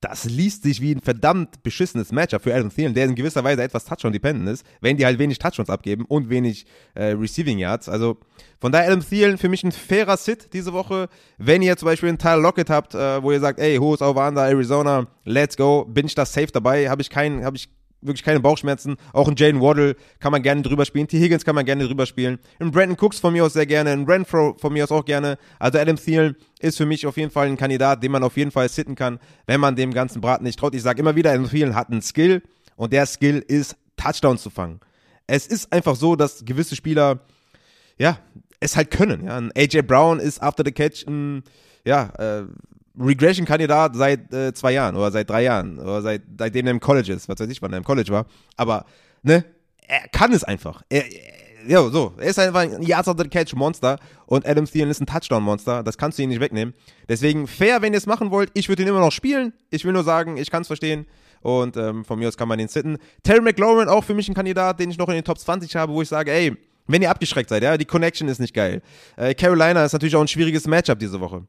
das liest sich wie ein verdammt beschissenes Matchup für Adam Thielen, der in gewisser Weise etwas Touchdown-dependent ist, wenn die halt wenig Touchdowns abgeben und wenig äh, Receiving Yards. Also, von daher Adam Thielen für mich ein fairer Sit diese Woche. Wenn ihr zum Beispiel einen Tyler Lockett habt, äh, wo ihr sagt, ey, hohes Over Under, Arizona, let's go, bin ich da safe dabei, habe ich keinen, habe ich wirklich keine Bauchschmerzen. Auch ein Jalen Waddle kann man gerne drüber spielen. T. Higgins kann man gerne drüber spielen. Ein Brandon Cooks von mir aus sehr gerne. Ein Renfro von mir aus auch gerne. Also Adam Thielen ist für mich auf jeden Fall ein Kandidat, den man auf jeden Fall sitten kann, wenn man dem ganzen Braten nicht traut. Ich sage immer wieder, Adam Thielen hat einen Skill und der Skill ist, Touchdowns zu fangen. Es ist einfach so, dass gewisse Spieler, ja, es halt können. Ja. Ein AJ Brown ist after the catch ein, ja, äh, Regression-Kandidat seit äh, zwei Jahren oder seit drei Jahren oder seit, seitdem er im College ist, was weiß ich, wann er im College war. Aber, ne, er kann es einfach. Er, ja, so, er ist einfach ein Yards of the Catch Monster und Adam Thielen ist ein Touchdown Monster. Das kannst du ihn nicht wegnehmen. Deswegen fair, wenn ihr es machen wollt. Ich würde ihn immer noch spielen. Ich will nur sagen, ich kann es verstehen. Und ähm, von mir aus kann man den sitten. Terry McLaurin auch für mich ein Kandidat, den ich noch in den Top 20 habe, wo ich sage, ey, wenn ihr abgeschreckt seid, ja, die Connection ist nicht geil. Äh, Carolina ist natürlich auch ein schwieriges Matchup diese Woche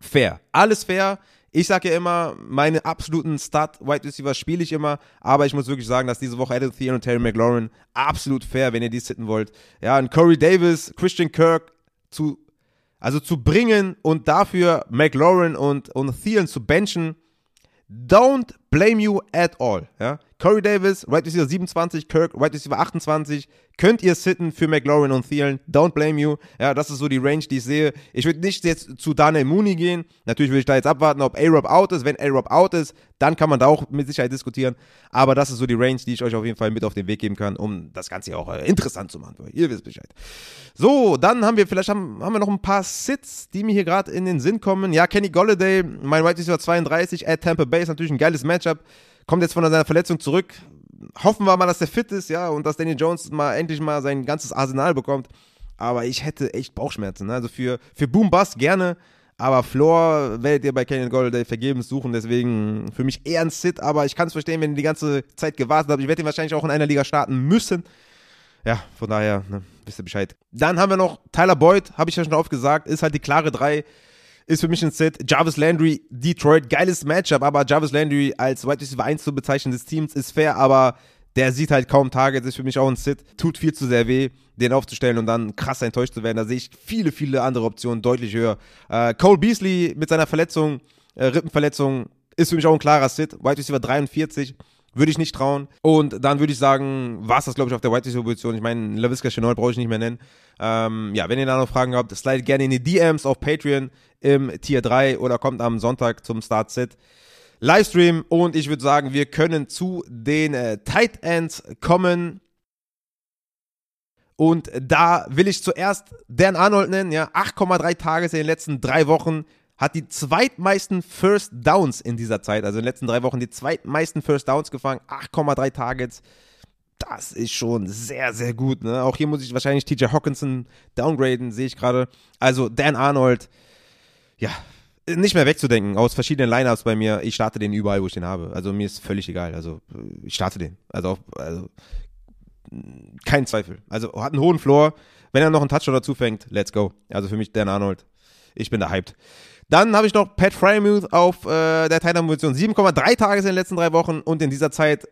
fair. Alles fair. Ich sage ja immer, meine absoluten Start-Wide Receiver spiele ich immer, aber ich muss wirklich sagen, dass diese Woche Adam Thielen und Terry McLaurin absolut fair, wenn ihr die sitten wollt. Ja, und Corey Davis, Christian Kirk zu, also zu bringen und dafür McLaurin und, und Thielen zu benchen, don't blame you at all. Ja? Corey Davis, Right Receiver 27, Kirk, Right Receiver 28, könnt ihr sitten für McLaurin und Thielen. Don't blame you. Ja, das ist so die Range, die ich sehe. Ich würde nicht jetzt zu Daniel Mooney gehen. Natürlich würde ich da jetzt abwarten, ob A-Rob out ist. Wenn A-Rob out ist, dann kann man da auch mit Sicherheit diskutieren. Aber das ist so die Range, die ich euch auf jeden Fall mit auf den Weg geben kann, um das Ganze auch äh, interessant zu machen. Ihr wisst Bescheid. So, dann haben wir, vielleicht haben, haben wir noch ein paar Sits, die mir hier gerade in den Sinn kommen. Ja, Kenny Golladay, mein Right Receiver 32 at Tampa Bay ist natürlich ein geiles Matchup. Kommt jetzt von seiner Verletzung zurück hoffen wir mal, dass der fit ist, ja, und dass Daniel Jones mal endlich mal sein ganzes Arsenal bekommt. Aber ich hätte echt Bauchschmerzen. Ne? Also für, für Boom Bass gerne, aber Floor werdet ihr bei Canyon Gold vergebens suchen. Deswegen für mich eher ein Sit, aber ich kann es verstehen, wenn ihr die ganze Zeit gewartet habt. Ich werde ihn wahrscheinlich auch in einer Liga starten müssen. Ja, von daher, ne, wisst ihr Bescheid. Dann haben wir noch Tyler Boyd, habe ich ja schon oft gesagt, ist halt die klare 3 ist für mich ein Set. Jarvis Landry, Detroit, geiles Matchup, aber Jarvis Landry als Wide Receiver 1 zu bezeichnen des Teams ist fair, aber der sieht halt kaum Targets, ist für mich auch ein Sit. Tut viel zu sehr weh, den aufzustellen und dann krass enttäuscht zu werden. Da sehe ich viele, viele andere Optionen deutlich höher. Äh, Cole Beasley mit seiner Verletzung, äh, Rippenverletzung, ist für mich auch ein klarer Sit. Wide Receiver 43. Würde ich nicht trauen. Und dann würde ich sagen, war es das, glaube ich, auf der White Receiver-Position. Ich meine, LaVisca Chenault brauche ich nicht mehr nennen. Ähm, ja, wenn ihr da noch Fragen habt, slide gerne in die DMs auf Patreon im Tier 3 oder kommt am Sonntag zum Start-Sit. Livestream und ich würde sagen, wir können zu den äh, Tight Ends kommen. Und da will ich zuerst Dan Arnold nennen, ja, 8,3 Tages in den letzten drei Wochen, hat die zweitmeisten First Downs in dieser Zeit, also in den letzten drei Wochen die zweitmeisten First Downs gefangen, 8,3 Targets. Das ist schon sehr, sehr gut. Ne? Auch hier muss ich wahrscheinlich TJ Hawkinson downgraden, sehe ich gerade. Also Dan Arnold, ja, nicht mehr wegzudenken aus verschiedenen Lineups bei mir. Ich starte den überall, wo ich den habe. Also mir ist völlig egal. Also ich starte den. Also, also kein Zweifel. Also hat einen hohen Floor. Wenn er noch einen Touchdown dazu fängt, let's go. Also für mich Dan Arnold. Ich bin da hyped. Dann habe ich noch Pat Frymuth auf äh, der Titan-Position. 7,3 Tages in den letzten drei Wochen und in dieser Zeit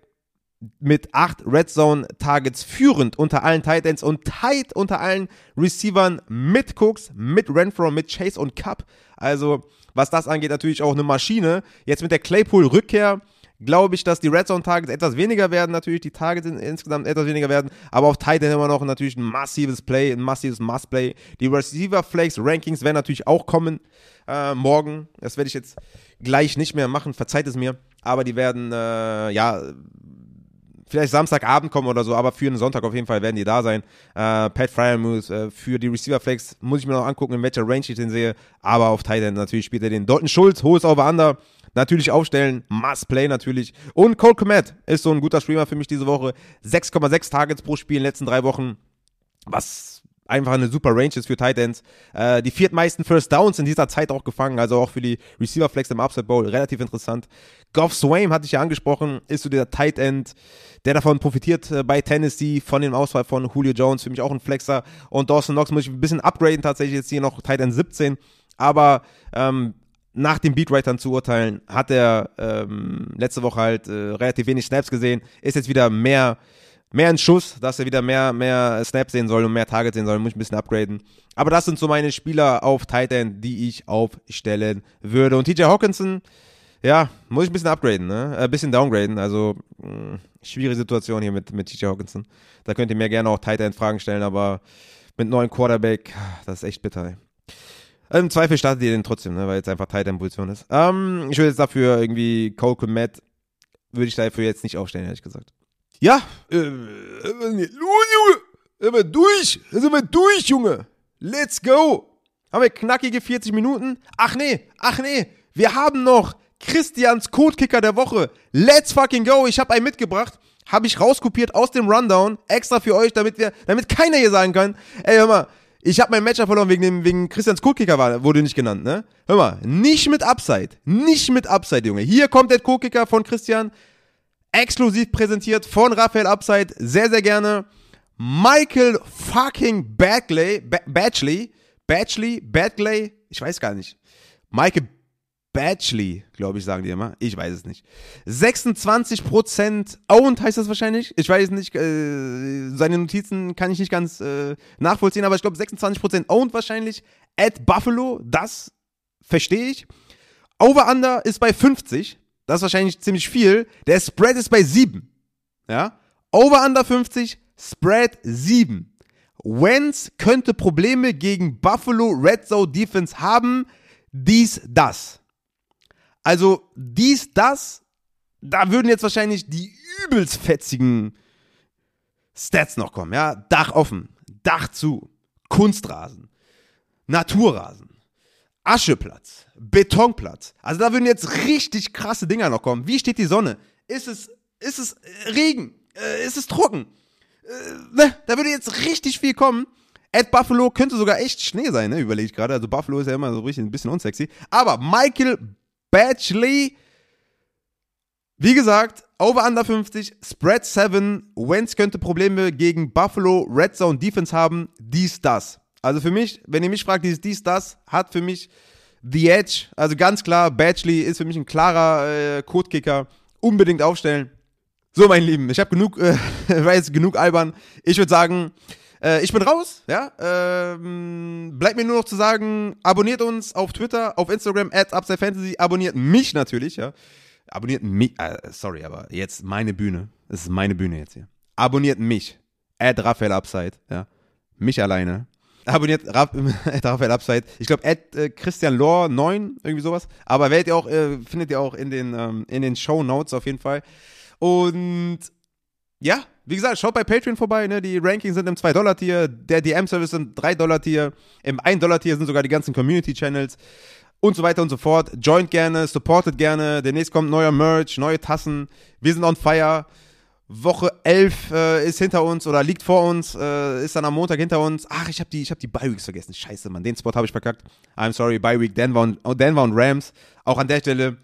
mit 8 Red Zone Targets führend unter allen Titans und tight unter allen Receivern mit Cooks, mit Renfro, mit Chase und Cup. Also, was das angeht, natürlich auch eine Maschine. Jetzt mit der Claypool-Rückkehr glaube ich, dass die Red Zone Targets etwas weniger werden, natürlich die Targets insgesamt etwas weniger werden, aber auf Titan immer noch natürlich ein massives Play, ein massives Must-Play. Die Receiver Flakes Rankings werden natürlich auch kommen äh, morgen. Das werde ich jetzt gleich nicht mehr machen, verzeiht es mir, aber die werden äh, ja vielleicht Samstagabend kommen oder so, aber für einen Sonntag auf jeden Fall werden die da sein. Äh, Pat Fryermuth äh, für die Receiver Flex muss ich mir noch angucken, in welcher Range ich den sehe, aber auf Titan natürlich spielt er den. Dalton Schulz, hohes Over-Under, natürlich aufstellen, Must Play natürlich. Und Cole Komet ist so ein guter Streamer für mich diese Woche. 6,6 Targets pro Spiel in den letzten drei Wochen, was einfach eine super Range ist für Tight Ends. Äh, die viertmeisten First Downs in dieser Zeit auch gefangen, also auch für die Receiver Flex im Upside Bowl, relativ interessant. Goff Swaim hatte ich ja angesprochen, ist so der Tight End, der davon profitiert äh, bei Tennessee, von dem Ausfall von Julio Jones, für mich auch ein Flexer. Und Dawson Knox muss ich ein bisschen upgraden, tatsächlich jetzt hier noch Tight End 17. Aber ähm, nach den Beatwritern zu urteilen, hat er ähm, letzte Woche halt äh, relativ wenig Snaps gesehen, ist jetzt wieder mehr mehr in Schuss, dass er wieder mehr, mehr Snaps sehen soll und mehr Targets sehen soll, muss ich ein bisschen upgraden. Aber das sind so meine Spieler auf Titan, die ich aufstellen würde. Und TJ Hawkinson, ja, muss ich ein bisschen upgraden, ne? Ein bisschen downgraden. Also, mh, hm, schwierige Situation hier mit, mit TJ Hawkinson. Da könnt ihr mir gerne auch Titan Fragen stellen, aber mit neuen Quarterback, das ist echt bitter. Im Zweifel startet ihr den trotzdem, ne, weil jetzt einfach Titan-Position ist. Ähm, ich würde jetzt dafür irgendwie Cole Komet, würde ich dafür jetzt nicht aufstellen, ehrlich gesagt. Ja, äh, Junge, sind wir durch, sind wir durch, Junge. Let's go. Haben wir knackige 40 Minuten? Ach nee, ach nee, wir haben noch Christians Codekicker der Woche. Let's fucking go. Ich habe einen mitgebracht, habe ich rauskopiert aus dem Rundown, extra für euch, damit wir, damit keiner hier sagen kann, ey, hör mal, ich habe mein Matchup verloren wegen dem, wegen Christians Codekicker war, wurde nicht genannt, ne? Hör mal, nicht mit Upside, nicht mit Upside, Junge. Hier kommt der Codekicker von Christian exklusiv präsentiert von Raphael Upside. Sehr, sehr gerne. Michael fucking Bagley, ba Batchley, Batchley, Bagley, ich weiß gar nicht. Michael Batchley, glaube ich, sagen die immer. Ich weiß es nicht. 26% owned heißt das wahrscheinlich. Ich weiß nicht, äh, seine Notizen kann ich nicht ganz äh, nachvollziehen, aber ich glaube 26% owned wahrscheinlich. At Buffalo, das verstehe ich. Over-Under ist bei 50. Das ist wahrscheinlich ziemlich viel. Der Spread ist bei 7. Ja? Over under 50, Spread 7. Wentz könnte Probleme gegen Buffalo Red Zone Defense haben. Dies, das. Also, dies, das. Da würden jetzt wahrscheinlich die übelst fetzigen Stats noch kommen. Ja? Dach offen, Dach zu, Kunstrasen, Naturrasen, Ascheplatz, Betonplatz. Also da würden jetzt richtig krasse Dinger noch kommen. Wie steht die Sonne? Ist es, ist es Regen? Äh, ist es trocken? Äh, ne? Da würde jetzt richtig viel kommen. At Buffalo könnte sogar echt Schnee sein, ne? Überlege ich gerade. Also Buffalo ist ja immer so richtig ein bisschen unsexy. Aber Michael Batchley, wie gesagt, over under 50, Spread 7. Wentz könnte Probleme gegen Buffalo Red Zone Defense haben. Dies, das. Also für mich, wenn ihr mich fragt, dies, dies, das, hat für mich The Edge. Also ganz klar, Batchley ist für mich ein klarer äh, Codekicker. Unbedingt aufstellen. So, mein Lieben, ich habe genug, äh, war genug albern. Ich würde sagen, äh, ich bin raus, ja. Ähm, bleibt mir nur noch zu sagen, abonniert uns auf Twitter, auf Instagram, at UpsideFantasy, abonniert mich natürlich, ja. Abonniert mich, äh, sorry, aber jetzt meine Bühne. Das ist meine Bühne jetzt hier. Abonniert mich, at Raphael Upside, ja. Mich alleine. Abonniert Raphael Upside. Ich glaube, äh, Christian Lohr 9, irgendwie sowas. Aber werdet ihr auch, äh, findet ihr auch in den, ähm, in den Show Notes auf jeden Fall. Und ja, wie gesagt, schaut bei Patreon vorbei. Ne? Die Rankings sind im 2-Dollar-Tier, der DM-Service im 3-Dollar-Tier, im 1-Dollar-Tier sind sogar die ganzen Community-Channels. und so weiter und so fort. Joint gerne, supportet gerne. Demnächst kommt neuer Merch, neue Tassen. Wir sind on fire. Woche 11 äh, ist hinter uns oder liegt vor uns, äh, ist dann am Montag hinter uns. Ach, ich habe die, hab die Bye-Weeks vergessen. Scheiße, Mann, den Spot habe ich verkackt. I'm sorry, Bye-Week, Denver und, oh, Denver und Rams. Auch an der Stelle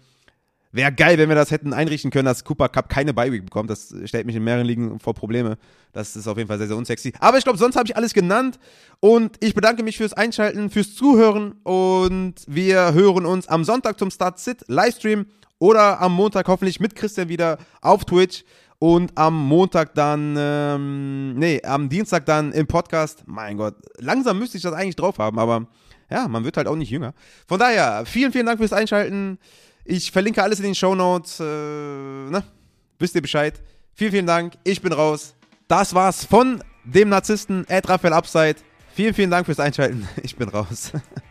wäre geil, wenn wir das hätten einrichten können, dass Cooper Cup keine Bye-Week bekommt. Das stellt mich in mehreren Ligen vor Probleme. Das ist auf jeden Fall sehr, sehr unsexy. Aber ich glaube, sonst habe ich alles genannt. Und ich bedanke mich fürs Einschalten, fürs Zuhören. Und wir hören uns am Sonntag zum Start-Sit-Livestream oder am Montag hoffentlich mit Christian wieder auf Twitch. Und am Montag dann, ähm, nee, am Dienstag dann im Podcast. Mein Gott, langsam müsste ich das eigentlich drauf haben, aber ja, man wird halt auch nicht jünger. Von daher, vielen, vielen Dank fürs Einschalten. Ich verlinke alles in den Show Notes. Äh, ne? Wisst ihr Bescheid? Vielen, vielen Dank. Ich bin raus. Das war's von dem Narzissten Ed Raphael Upside. Vielen, vielen Dank fürs Einschalten. Ich bin raus.